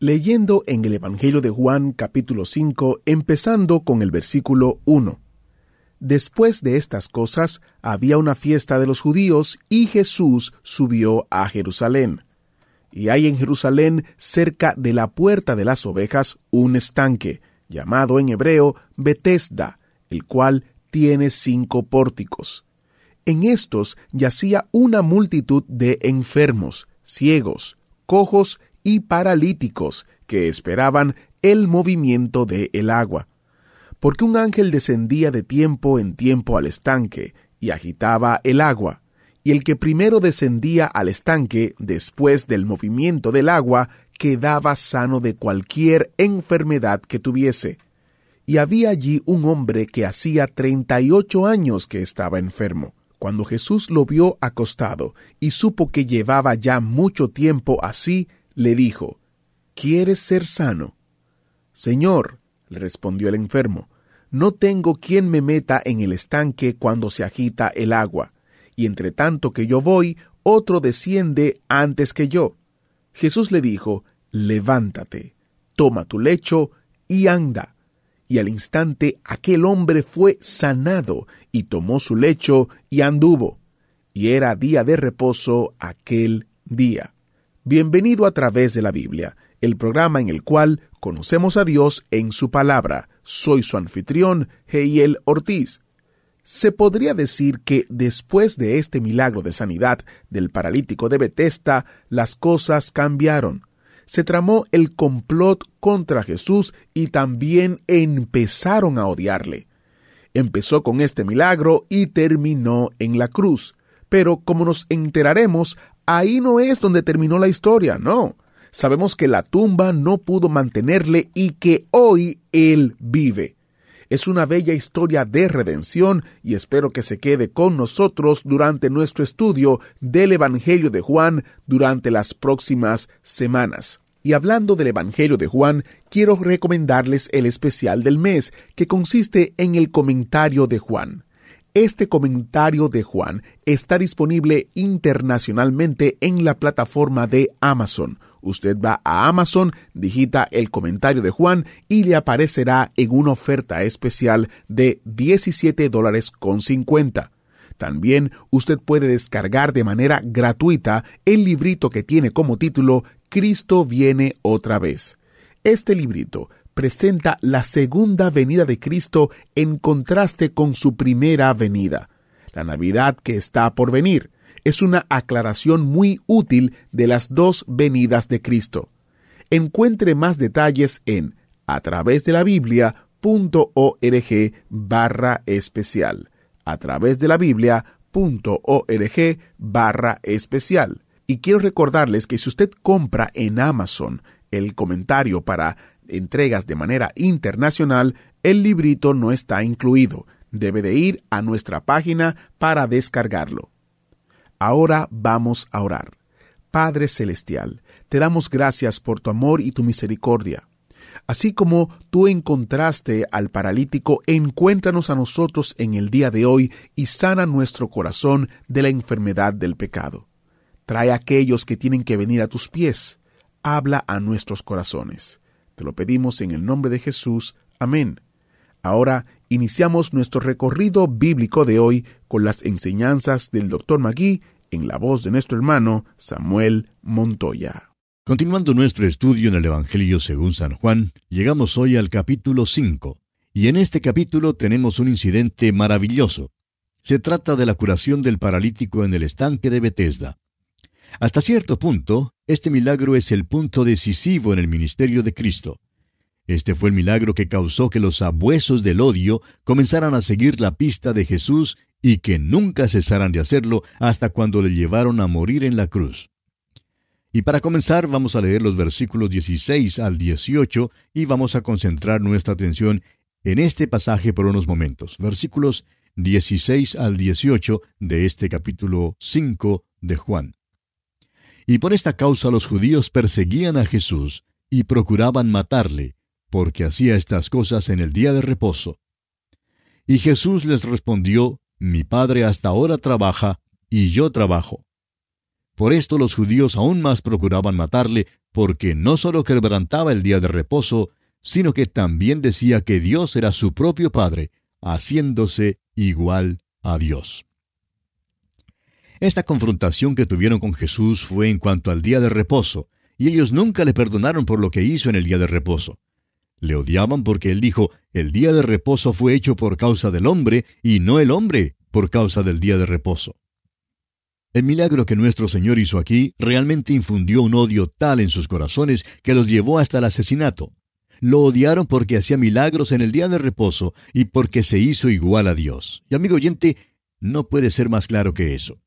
Leyendo en el Evangelio de Juan capítulo 5, empezando con el versículo 1. Después de estas cosas, había una fiesta de los judíos y Jesús subió a Jerusalén. Y hay en Jerusalén, cerca de la puerta de las ovejas, un estanque, llamado en hebreo Betesda, el cual tiene cinco pórticos. En estos yacía una multitud de enfermos, ciegos, cojos y paralíticos que esperaban el movimiento de el agua porque un ángel descendía de tiempo en tiempo al estanque y agitaba el agua, y el que primero descendía al estanque después del movimiento del agua quedaba sano de cualquier enfermedad que tuviese. Y había allí un hombre que hacía treinta y ocho años que estaba enfermo. Cuando Jesús lo vio acostado y supo que llevaba ya mucho tiempo así, le dijo, ¿Quieres ser sano? Señor, le respondió el enfermo, no tengo quien me meta en el estanque cuando se agita el agua, y entre tanto que yo voy, otro desciende antes que yo. Jesús le dijo, Levántate, toma tu lecho y anda. Y al instante aquel hombre fue sanado, y tomó su lecho y anduvo. Y era día de reposo aquel día. Bienvenido a través de la Biblia, el programa en el cual conocemos a Dios en su palabra. Soy su anfitrión, Heiel Ortiz. Se podría decir que después de este milagro de sanidad del paralítico de Betesda, las cosas cambiaron. Se tramó el complot contra Jesús y también empezaron a odiarle. Empezó con este milagro y terminó en la cruz. Pero como nos enteraremos, ahí no es donde terminó la historia, no sabemos que la tumba no pudo mantenerle y que hoy Él vive. Es una bella historia de redención y espero que se quede con nosotros durante nuestro estudio del Evangelio de Juan durante las próximas semanas. Y hablando del Evangelio de Juan, quiero recomendarles el especial del mes, que consiste en el comentario de Juan. Este comentario de Juan está disponible internacionalmente en la plataforma de Amazon. Usted va a Amazon, digita el comentario de Juan y le aparecerá en una oferta especial de 17 dólares con 50. También usted puede descargar de manera gratuita el librito que tiene como título Cristo viene otra vez. Este librito presenta la segunda venida de Cristo en contraste con su primera venida, la Navidad que está por venir es una aclaración muy útil de las dos venidas de Cristo. Encuentre más detalles en a través de la Biblia.org barra especial. A través de la Biblia.org barra especial. Y quiero recordarles que si usted compra en Amazon el comentario para entregas de manera internacional, el librito no está incluido. Debe de ir a nuestra página para descargarlo. Ahora vamos a orar. Padre Celestial, te damos gracias por tu amor y tu misericordia. Así como tú encontraste al paralítico, encuéntranos a nosotros en el día de hoy y sana nuestro corazón de la enfermedad del pecado. Trae a aquellos que tienen que venir a tus pies. Habla a nuestros corazones. Te lo pedimos en el nombre de Jesús. Amén. Ahora iniciamos nuestro recorrido bíblico de hoy con las enseñanzas del Dr. Magui en la voz de nuestro hermano Samuel Montoya. Continuando nuestro estudio en el Evangelio según San Juan, llegamos hoy al capítulo 5, y en este capítulo tenemos un incidente maravilloso. Se trata de la curación del paralítico en el estanque de Bethesda. Hasta cierto punto, este milagro es el punto decisivo en el ministerio de Cristo. Este fue el milagro que causó que los sabuesos del odio comenzaran a seguir la pista de Jesús y que nunca cesaran de hacerlo hasta cuando le llevaron a morir en la cruz. Y para comenzar vamos a leer los versículos 16 al 18 y vamos a concentrar nuestra atención en este pasaje por unos momentos. Versículos 16 al 18 de este capítulo 5 de Juan. Y por esta causa los judíos perseguían a Jesús y procuraban matarle, porque hacía estas cosas en el día de reposo. Y Jesús les respondió, Mi Padre hasta ahora trabaja, y yo trabajo. Por esto los judíos aún más procuraban matarle, porque no sólo quebrantaba el día de reposo, sino que también decía que Dios era su propio Padre, haciéndose igual a Dios. Esta confrontación que tuvieron con Jesús fue en cuanto al día de reposo, y ellos nunca le perdonaron por lo que hizo en el día de reposo. Le odiaban porque él dijo, el día de reposo fue hecho por causa del hombre, y no el hombre por causa del día de reposo. El milagro que nuestro Señor hizo aquí realmente infundió un odio tal en sus corazones que los llevó hasta el asesinato. Lo odiaron porque hacía milagros en el día de reposo y porque se hizo igual a Dios. Y amigo oyente, no puede ser más claro que eso.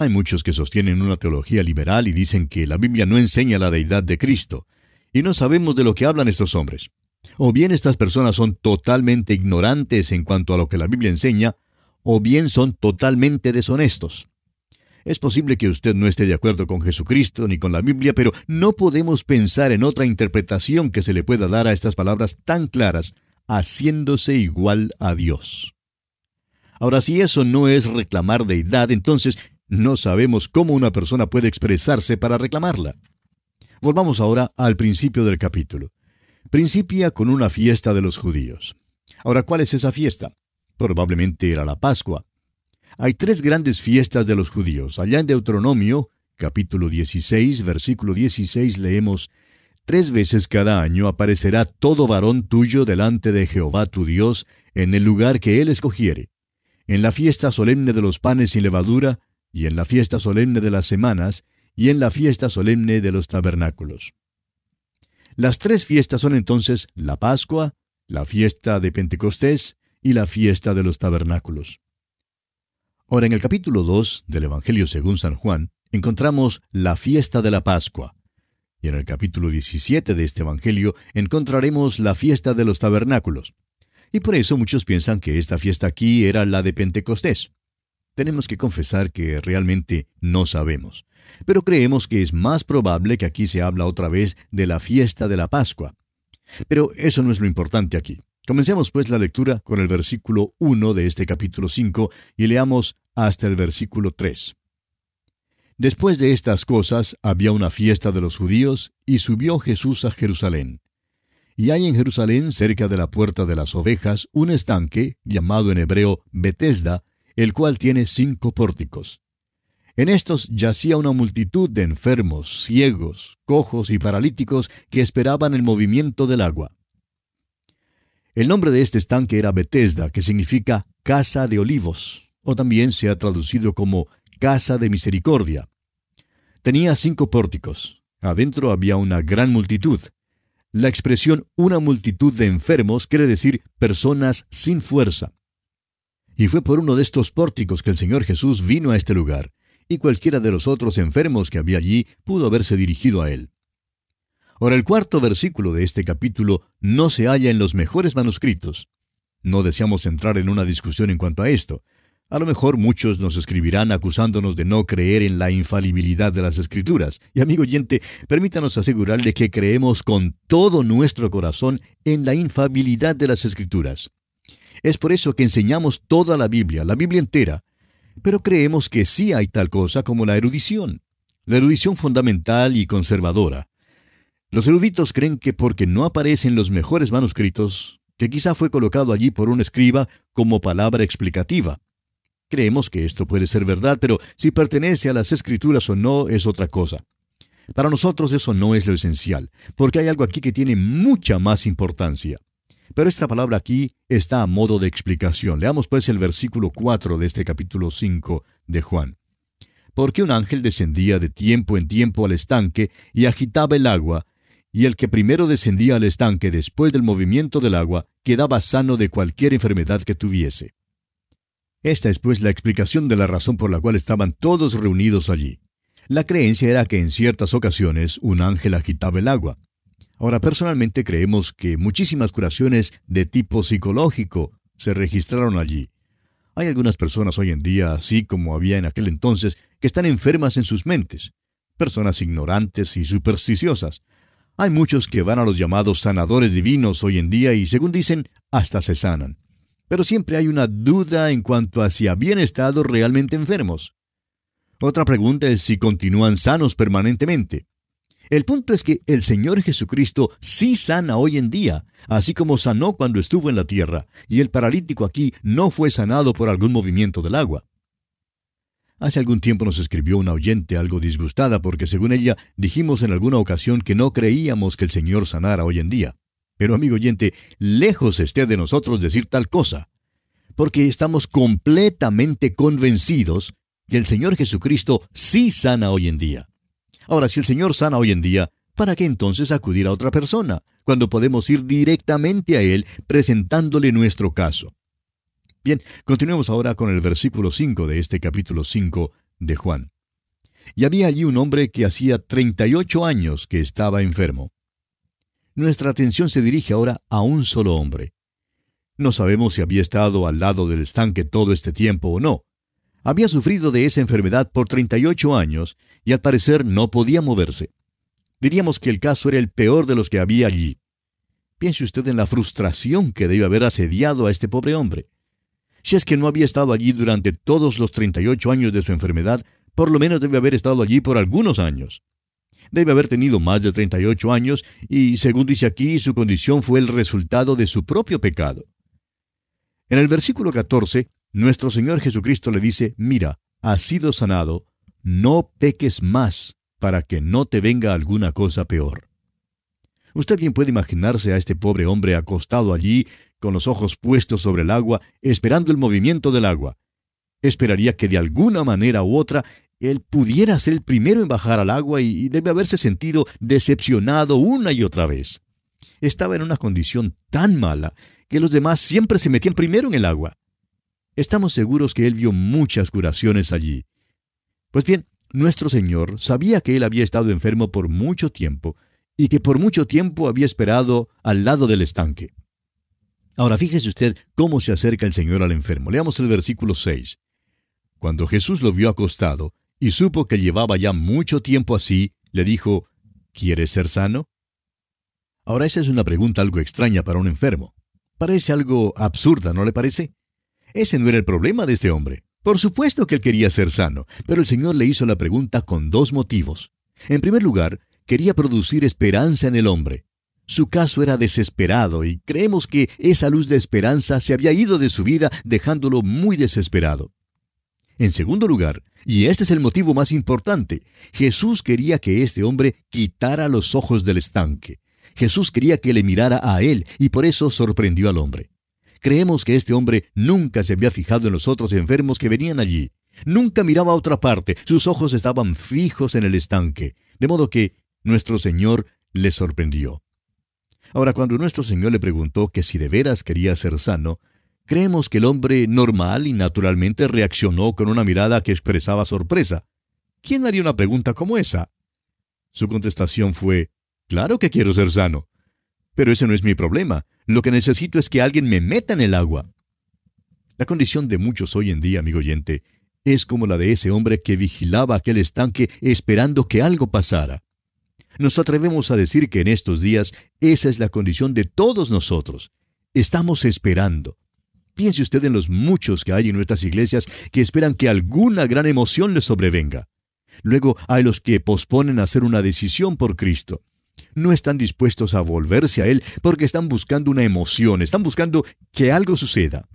Hay muchos que sostienen una teología liberal y dicen que la Biblia no enseña la deidad de Cristo, y no sabemos de lo que hablan estos hombres. O bien estas personas son totalmente ignorantes en cuanto a lo que la Biblia enseña, o bien son totalmente deshonestos. Es posible que usted no esté de acuerdo con Jesucristo ni con la Biblia, pero no podemos pensar en otra interpretación que se le pueda dar a estas palabras tan claras, haciéndose igual a Dios. Ahora, si eso no es reclamar deidad, entonces no sabemos cómo una persona puede expresarse para reclamarla. Volvamos ahora al principio del capítulo. Principia con una fiesta de los judíos. Ahora, ¿cuál es esa fiesta? Probablemente era la Pascua. Hay tres grandes fiestas de los judíos. Allá en Deuteronomio, capítulo 16, versículo 16, leemos, Tres veces cada año aparecerá todo varón tuyo delante de Jehová tu Dios en el lugar que él escogiere. En la fiesta solemne de los panes sin levadura, y en la fiesta solemne de las semanas, y en la fiesta solemne de los tabernáculos. Las tres fiestas son entonces la Pascua, la fiesta de Pentecostés y la fiesta de los tabernáculos. Ahora, en el capítulo 2 del Evangelio según San Juan, encontramos la fiesta de la Pascua. Y en el capítulo 17 de este Evangelio encontraremos la fiesta de los tabernáculos. Y por eso muchos piensan que esta fiesta aquí era la de Pentecostés. Tenemos que confesar que realmente no sabemos. Pero creemos que es más probable que aquí se habla otra vez de la fiesta de la Pascua. Pero eso no es lo importante aquí. Comencemos pues la lectura con el versículo 1 de este capítulo 5 y leamos hasta el versículo 3. Después de estas cosas había una fiesta de los judíos y subió Jesús a Jerusalén. Y hay en Jerusalén, cerca de la puerta de las ovejas, un estanque, llamado en hebreo Betesda, el cual tiene cinco pórticos. En estos yacía una multitud de enfermos, ciegos, cojos y paralíticos que esperaban el movimiento del agua. El nombre de este estanque era Betesda, que significa casa de olivos, o también se ha traducido como casa de misericordia. Tenía cinco pórticos. Adentro había una gran multitud. La expresión una multitud de enfermos quiere decir personas sin fuerza. Y fue por uno de estos pórticos que el Señor Jesús vino a este lugar, y cualquiera de los otros enfermos que había allí pudo haberse dirigido a él. Ahora el cuarto versículo de este capítulo no se halla en los mejores manuscritos. No deseamos entrar en una discusión en cuanto a esto. A lo mejor muchos nos escribirán acusándonos de no creer en la infalibilidad de las escrituras. Y amigo oyente, permítanos asegurarle que creemos con todo nuestro corazón en la infalibilidad de las escrituras. Es por eso que enseñamos toda la Biblia, la Biblia entera. Pero creemos que sí hay tal cosa como la erudición. La erudición fundamental y conservadora. Los eruditos creen que porque no aparece en los mejores manuscritos, que quizá fue colocado allí por un escriba como palabra explicativa. Creemos que esto puede ser verdad, pero si pertenece a las escrituras o no es otra cosa. Para nosotros eso no es lo esencial, porque hay algo aquí que tiene mucha más importancia. Pero esta palabra aquí está a modo de explicación. Leamos pues el versículo 4 de este capítulo 5 de Juan. Porque un ángel descendía de tiempo en tiempo al estanque y agitaba el agua, y el que primero descendía al estanque después del movimiento del agua quedaba sano de cualquier enfermedad que tuviese. Esta es pues la explicación de la razón por la cual estaban todos reunidos allí. La creencia era que en ciertas ocasiones un ángel agitaba el agua. Ahora, personalmente creemos que muchísimas curaciones de tipo psicológico se registraron allí. Hay algunas personas hoy en día, así como había en aquel entonces, que están enfermas en sus mentes, personas ignorantes y supersticiosas. Hay muchos que van a los llamados sanadores divinos hoy en día y, según dicen, hasta se sanan. Pero siempre hay una duda en cuanto a si habían estado realmente enfermos. Otra pregunta es si continúan sanos permanentemente. El punto es que el Señor Jesucristo sí sana hoy en día, así como sanó cuando estuvo en la tierra, y el paralítico aquí no fue sanado por algún movimiento del agua. Hace algún tiempo nos escribió una oyente algo disgustada porque según ella dijimos en alguna ocasión que no creíamos que el Señor sanara hoy en día. Pero amigo oyente, lejos esté de nosotros decir tal cosa, porque estamos completamente convencidos que el Señor Jesucristo sí sana hoy en día. Ahora, si el Señor sana hoy en día, ¿para qué entonces acudir a otra persona, cuando podemos ir directamente a Él presentándole nuestro caso? Bien, continuemos ahora con el versículo 5 de este capítulo 5 de Juan. Y había allí un hombre que hacía 38 años que estaba enfermo. Nuestra atención se dirige ahora a un solo hombre. No sabemos si había estado al lado del estanque todo este tiempo o no, había sufrido de esa enfermedad por 38 años y al parecer no podía moverse. Diríamos que el caso era el peor de los que había allí. Piense usted en la frustración que debe haber asediado a este pobre hombre. Si es que no había estado allí durante todos los 38 años de su enfermedad, por lo menos debe haber estado allí por algunos años. Debe haber tenido más de 38 años y, según dice aquí, su condición fue el resultado de su propio pecado. En el versículo 14 nuestro Señor Jesucristo le dice, mira, has sido sanado, no peques más para que no te venga alguna cosa peor. Usted bien puede imaginarse a este pobre hombre acostado allí, con los ojos puestos sobre el agua, esperando el movimiento del agua. Esperaría que de alguna manera u otra él pudiera ser el primero en bajar al agua y debe haberse sentido decepcionado una y otra vez. Estaba en una condición tan mala que los demás siempre se metían primero en el agua. Estamos seguros que él vio muchas curaciones allí. Pues bien, nuestro Señor sabía que él había estado enfermo por mucho tiempo y que por mucho tiempo había esperado al lado del estanque. Ahora fíjese usted cómo se acerca el Señor al enfermo. Leamos el versículo 6. Cuando Jesús lo vio acostado y supo que llevaba ya mucho tiempo así, le dijo, ¿Quieres ser sano? Ahora esa es una pregunta algo extraña para un enfermo. Parece algo absurda, ¿no le parece? Ese no era el problema de este hombre. Por supuesto que él quería ser sano, pero el Señor le hizo la pregunta con dos motivos. En primer lugar, quería producir esperanza en el hombre. Su caso era desesperado y creemos que esa luz de esperanza se había ido de su vida dejándolo muy desesperado. En segundo lugar, y este es el motivo más importante, Jesús quería que este hombre quitara los ojos del estanque. Jesús quería que le mirara a él y por eso sorprendió al hombre. Creemos que este hombre nunca se había fijado en los otros enfermos que venían allí. Nunca miraba a otra parte, sus ojos estaban fijos en el estanque, de modo que nuestro Señor le sorprendió. Ahora, cuando nuestro Señor le preguntó que si de veras quería ser sano, creemos que el hombre normal y naturalmente reaccionó con una mirada que expresaba sorpresa. ¿Quién haría una pregunta como esa? Su contestación fue, Claro que quiero ser sano. Pero ese no es mi problema. Lo que necesito es que alguien me meta en el agua. La condición de muchos hoy en día, amigo oyente, es como la de ese hombre que vigilaba aquel estanque esperando que algo pasara. Nos atrevemos a decir que en estos días esa es la condición de todos nosotros. Estamos esperando. Piense usted en los muchos que hay en nuestras iglesias que esperan que alguna gran emoción les sobrevenga. Luego hay los que posponen hacer una decisión por Cristo no están dispuestos a volverse a Él porque están buscando una emoción, están buscando que algo suceda.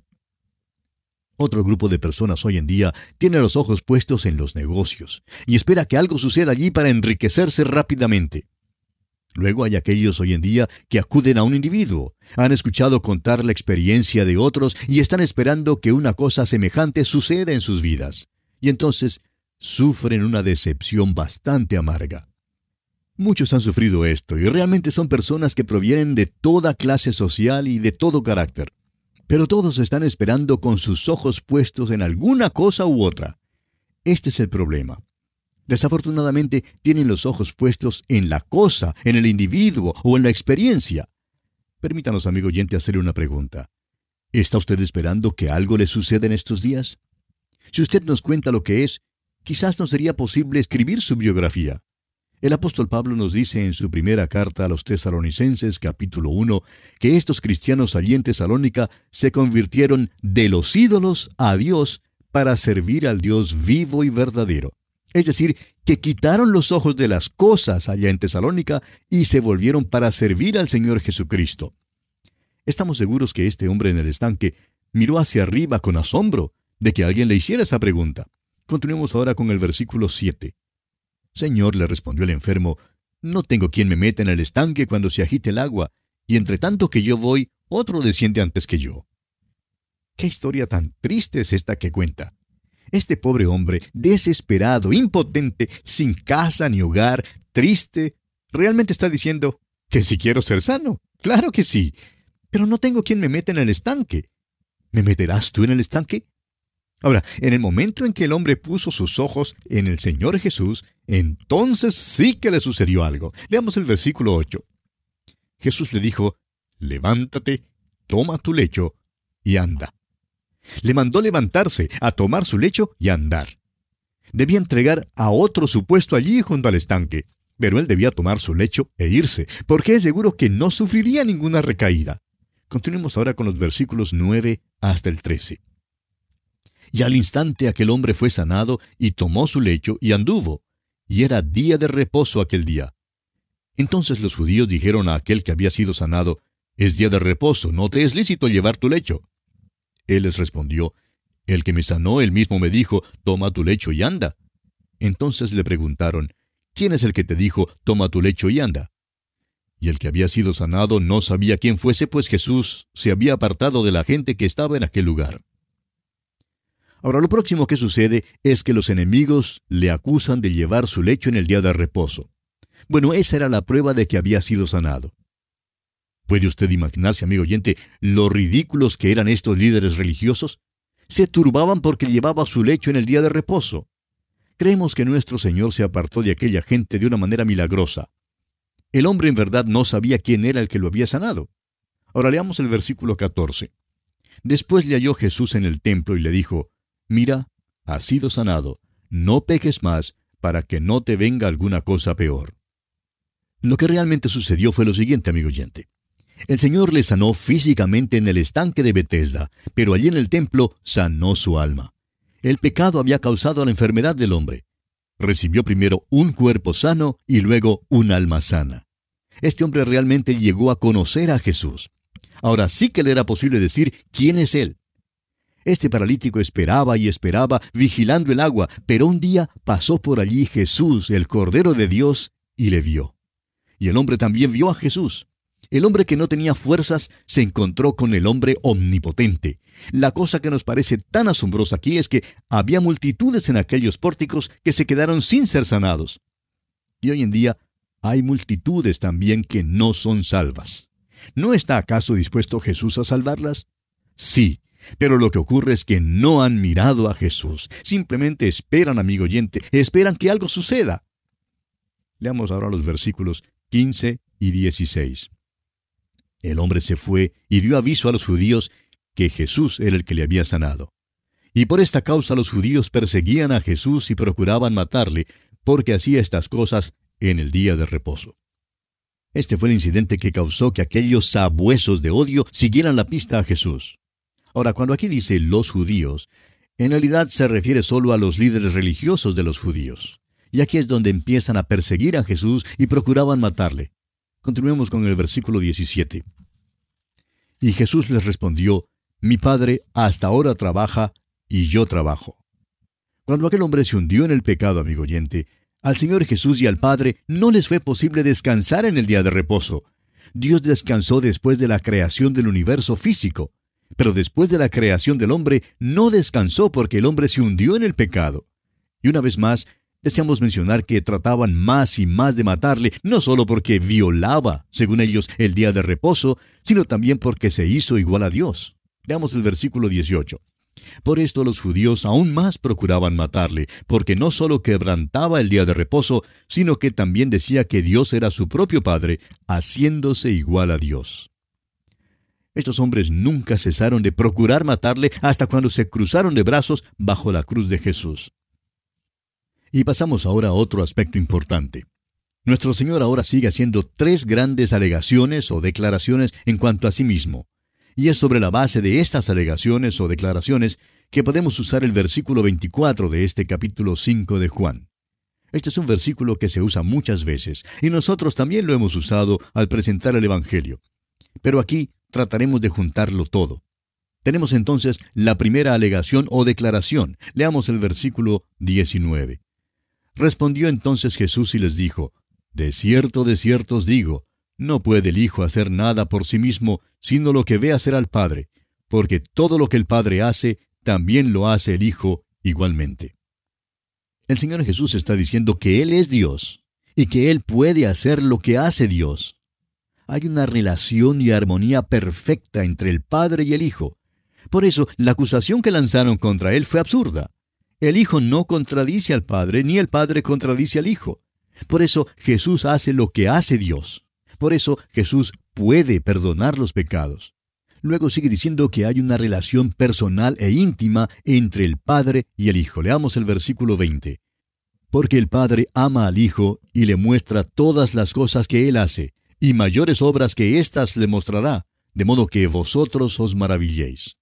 Otro grupo de personas hoy en día tiene los ojos puestos en los negocios y espera que algo suceda allí para enriquecerse rápidamente. Luego hay aquellos hoy en día que acuden a un individuo, han escuchado contar la experiencia de otros y están esperando que una cosa semejante suceda en sus vidas. Y entonces sufren una decepción bastante amarga. Muchos han sufrido esto y realmente son personas que provienen de toda clase social y de todo carácter. Pero todos están esperando con sus ojos puestos en alguna cosa u otra. Este es el problema. Desafortunadamente tienen los ojos puestos en la cosa, en el individuo o en la experiencia. Permítanos, amigo oyente, hacerle una pregunta. ¿Está usted esperando que algo le suceda en estos días? Si usted nos cuenta lo que es, quizás no sería posible escribir su biografía. El apóstol Pablo nos dice en su primera carta a los tesalonicenses capítulo 1 que estos cristianos allí en Tesalónica se convirtieron de los ídolos a Dios para servir al Dios vivo y verdadero. Es decir, que quitaron los ojos de las cosas allá en Tesalónica y se volvieron para servir al Señor Jesucristo. Estamos seguros que este hombre en el estanque miró hacia arriba con asombro de que alguien le hiciera esa pregunta. Continuemos ahora con el versículo 7. Señor, le respondió el enfermo, no tengo quien me meta en el estanque cuando se agite el agua, y entre tanto que yo voy, otro desciende antes que yo. ¿Qué historia tan triste es esta que cuenta? Este pobre hombre, desesperado, impotente, sin casa ni hogar, triste, realmente está diciendo que si quiero ser sano. Claro que sí, pero no tengo quien me meta en el estanque. ¿Me meterás tú en el estanque? Ahora, en el momento en que el hombre puso sus ojos en el Señor Jesús, entonces sí que le sucedió algo. Leamos el versículo 8. Jesús le dijo, levántate, toma tu lecho y anda. Le mandó levantarse, a tomar su lecho y andar. Debía entregar a otro su puesto allí junto al estanque, pero él debía tomar su lecho e irse, porque es seguro que no sufriría ninguna recaída. Continuemos ahora con los versículos 9 hasta el 13. Y al instante aquel hombre fue sanado y tomó su lecho y anduvo. Y era día de reposo aquel día. Entonces los judíos dijeron a aquel que había sido sanado, Es día de reposo, no te es lícito llevar tu lecho. Él les respondió, El que me sanó, él mismo me dijo, Toma tu lecho y anda. Entonces le preguntaron, ¿Quién es el que te dijo, Toma tu lecho y anda? Y el que había sido sanado no sabía quién fuese, pues Jesús se había apartado de la gente que estaba en aquel lugar. Ahora lo próximo que sucede es que los enemigos le acusan de llevar su lecho en el día de reposo. Bueno, esa era la prueba de que había sido sanado. ¿Puede usted imaginarse, amigo oyente, lo ridículos que eran estos líderes religiosos? Se turbaban porque llevaba su lecho en el día de reposo. Creemos que nuestro Señor se apartó de aquella gente de una manera milagrosa. El hombre en verdad no sabía quién era el que lo había sanado. Ahora leamos el versículo 14. Después le halló Jesús en el templo y le dijo, Mira, has sido sanado, no peques más, para que no te venga alguna cosa peor. Lo que realmente sucedió fue lo siguiente, amigo oyente. El Señor le sanó físicamente en el estanque de Bethesda, pero allí en el templo sanó su alma. El pecado había causado la enfermedad del hombre. Recibió primero un cuerpo sano y luego un alma sana. Este hombre realmente llegó a conocer a Jesús. Ahora sí que le era posible decir quién es Él. Este paralítico esperaba y esperaba, vigilando el agua, pero un día pasó por allí Jesús, el Cordero de Dios, y le vio. Y el hombre también vio a Jesús. El hombre que no tenía fuerzas se encontró con el hombre omnipotente. La cosa que nos parece tan asombrosa aquí es que había multitudes en aquellos pórticos que se quedaron sin ser sanados. Y hoy en día hay multitudes también que no son salvas. ¿No está acaso dispuesto Jesús a salvarlas? Sí, pero lo que ocurre es que no han mirado a Jesús. Simplemente esperan, amigo oyente, esperan que algo suceda. Leamos ahora los versículos 15 y 16. El hombre se fue y dio aviso a los judíos que Jesús era el que le había sanado. Y por esta causa los judíos perseguían a Jesús y procuraban matarle, porque hacía estas cosas en el día de reposo. Este fue el incidente que causó que aquellos sabuesos de odio siguieran la pista a Jesús. Ahora, cuando aquí dice los judíos, en realidad se refiere solo a los líderes religiosos de los judíos. Y aquí es donde empiezan a perseguir a Jesús y procuraban matarle. Continuemos con el versículo 17. Y Jesús les respondió, Mi Padre hasta ahora trabaja y yo trabajo. Cuando aquel hombre se hundió en el pecado, amigo oyente, al Señor Jesús y al Padre no les fue posible descansar en el día de reposo. Dios descansó después de la creación del universo físico. Pero después de la creación del hombre, no descansó porque el hombre se hundió en el pecado. Y una vez más, deseamos mencionar que trataban más y más de matarle, no solo porque violaba, según ellos, el día de reposo, sino también porque se hizo igual a Dios. Veamos el versículo 18. Por esto los judíos aún más procuraban matarle, porque no sólo quebrantaba el día de reposo, sino que también decía que Dios era su propio Padre, haciéndose igual a Dios. Estos hombres nunca cesaron de procurar matarle hasta cuando se cruzaron de brazos bajo la cruz de Jesús. Y pasamos ahora a otro aspecto importante. Nuestro Señor ahora sigue haciendo tres grandes alegaciones o declaraciones en cuanto a sí mismo. Y es sobre la base de estas alegaciones o declaraciones que podemos usar el versículo 24 de este capítulo 5 de Juan. Este es un versículo que se usa muchas veces, y nosotros también lo hemos usado al presentar el Evangelio. Pero aquí trataremos de juntarlo todo. Tenemos entonces la primera alegación o declaración. Leamos el versículo 19. Respondió entonces Jesús y les dijo, De cierto, de cierto os digo, no puede el Hijo hacer nada por sí mismo, sino lo que ve hacer al Padre, porque todo lo que el Padre hace, también lo hace el Hijo igualmente. El Señor Jesús está diciendo que Él es Dios y que Él puede hacer lo que hace Dios. Hay una relación y armonía perfecta entre el Padre y el Hijo. Por eso, la acusación que lanzaron contra Él fue absurda. El Hijo no contradice al Padre, ni el Padre contradice al Hijo. Por eso Jesús hace lo que hace Dios. Por eso Jesús puede perdonar los pecados. Luego sigue diciendo que hay una relación personal e íntima entre el Padre y el Hijo. Leamos el versículo 20. Porque el Padre ama al Hijo y le muestra todas las cosas que Él hace, y mayores obras que éstas le mostrará, de modo que vosotros os maravilléis.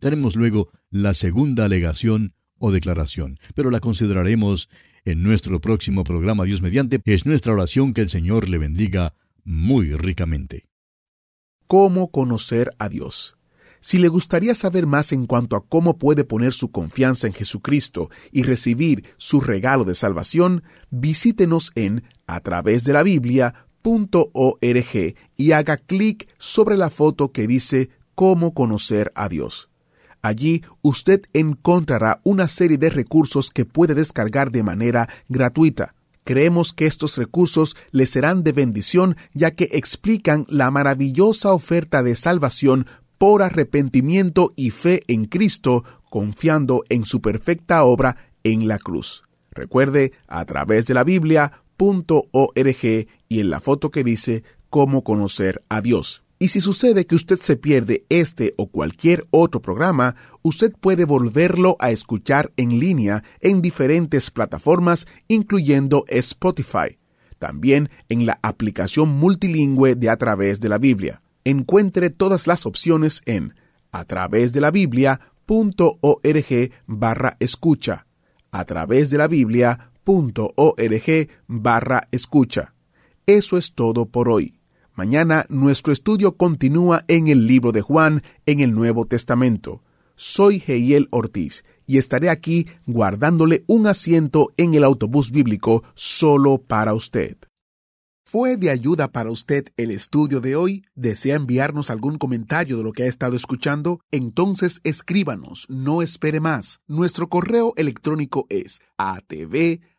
Tenemos luego la segunda alegación o declaración, pero la consideraremos en nuestro próximo programa Dios mediante. Es nuestra oración que el Señor le bendiga muy ricamente. ¿Cómo conocer a Dios? Si le gustaría saber más en cuanto a cómo puede poner su confianza en Jesucristo y recibir su regalo de salvación, visítenos en a través de la Biblia.org y haga clic sobre la foto que dice Cómo conocer a Dios. Allí usted encontrará una serie de recursos que puede descargar de manera gratuita. Creemos que estos recursos le serán de bendición ya que explican la maravillosa oferta de salvación por arrepentimiento y fe en Cristo, confiando en su perfecta obra en la cruz. Recuerde, a través de la Biblia.org y en la foto que dice cómo conocer a Dios. Y si sucede que usted se pierde este o cualquier otro programa, usted puede volverlo a escuchar en línea en diferentes plataformas, incluyendo Spotify. También en la aplicación multilingüe de A través de la Biblia. Encuentre todas las opciones en a través de la Biblia.org barra escucha. A través de la Biblia.org barra escucha. Eso es todo por hoy. Mañana nuestro estudio continúa en el libro de Juan en el Nuevo Testamento. Soy Heiel Ortiz y estaré aquí guardándole un asiento en el autobús bíblico solo para usted. ¿Fue de ayuda para usted el estudio de hoy? ¿Desea enviarnos algún comentario de lo que ha estado escuchando? Entonces escríbanos, no espere más. Nuestro correo electrónico es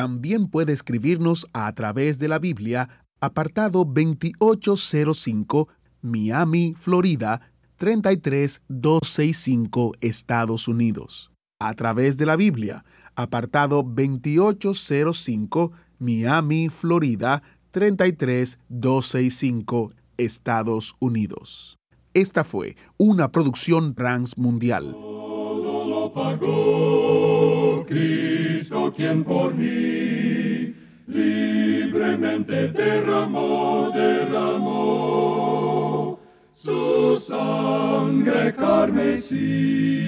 También puede escribirnos a través de la Biblia, apartado 2805 Miami, Florida 33265, Estados Unidos. A través de la Biblia, apartado 2805, Miami, Florida 33265, Estados Unidos. Esta fue una producción transmundial. Todo lo pagó Cristo quien por mí libremente derramó, derramó su sangre carmesí.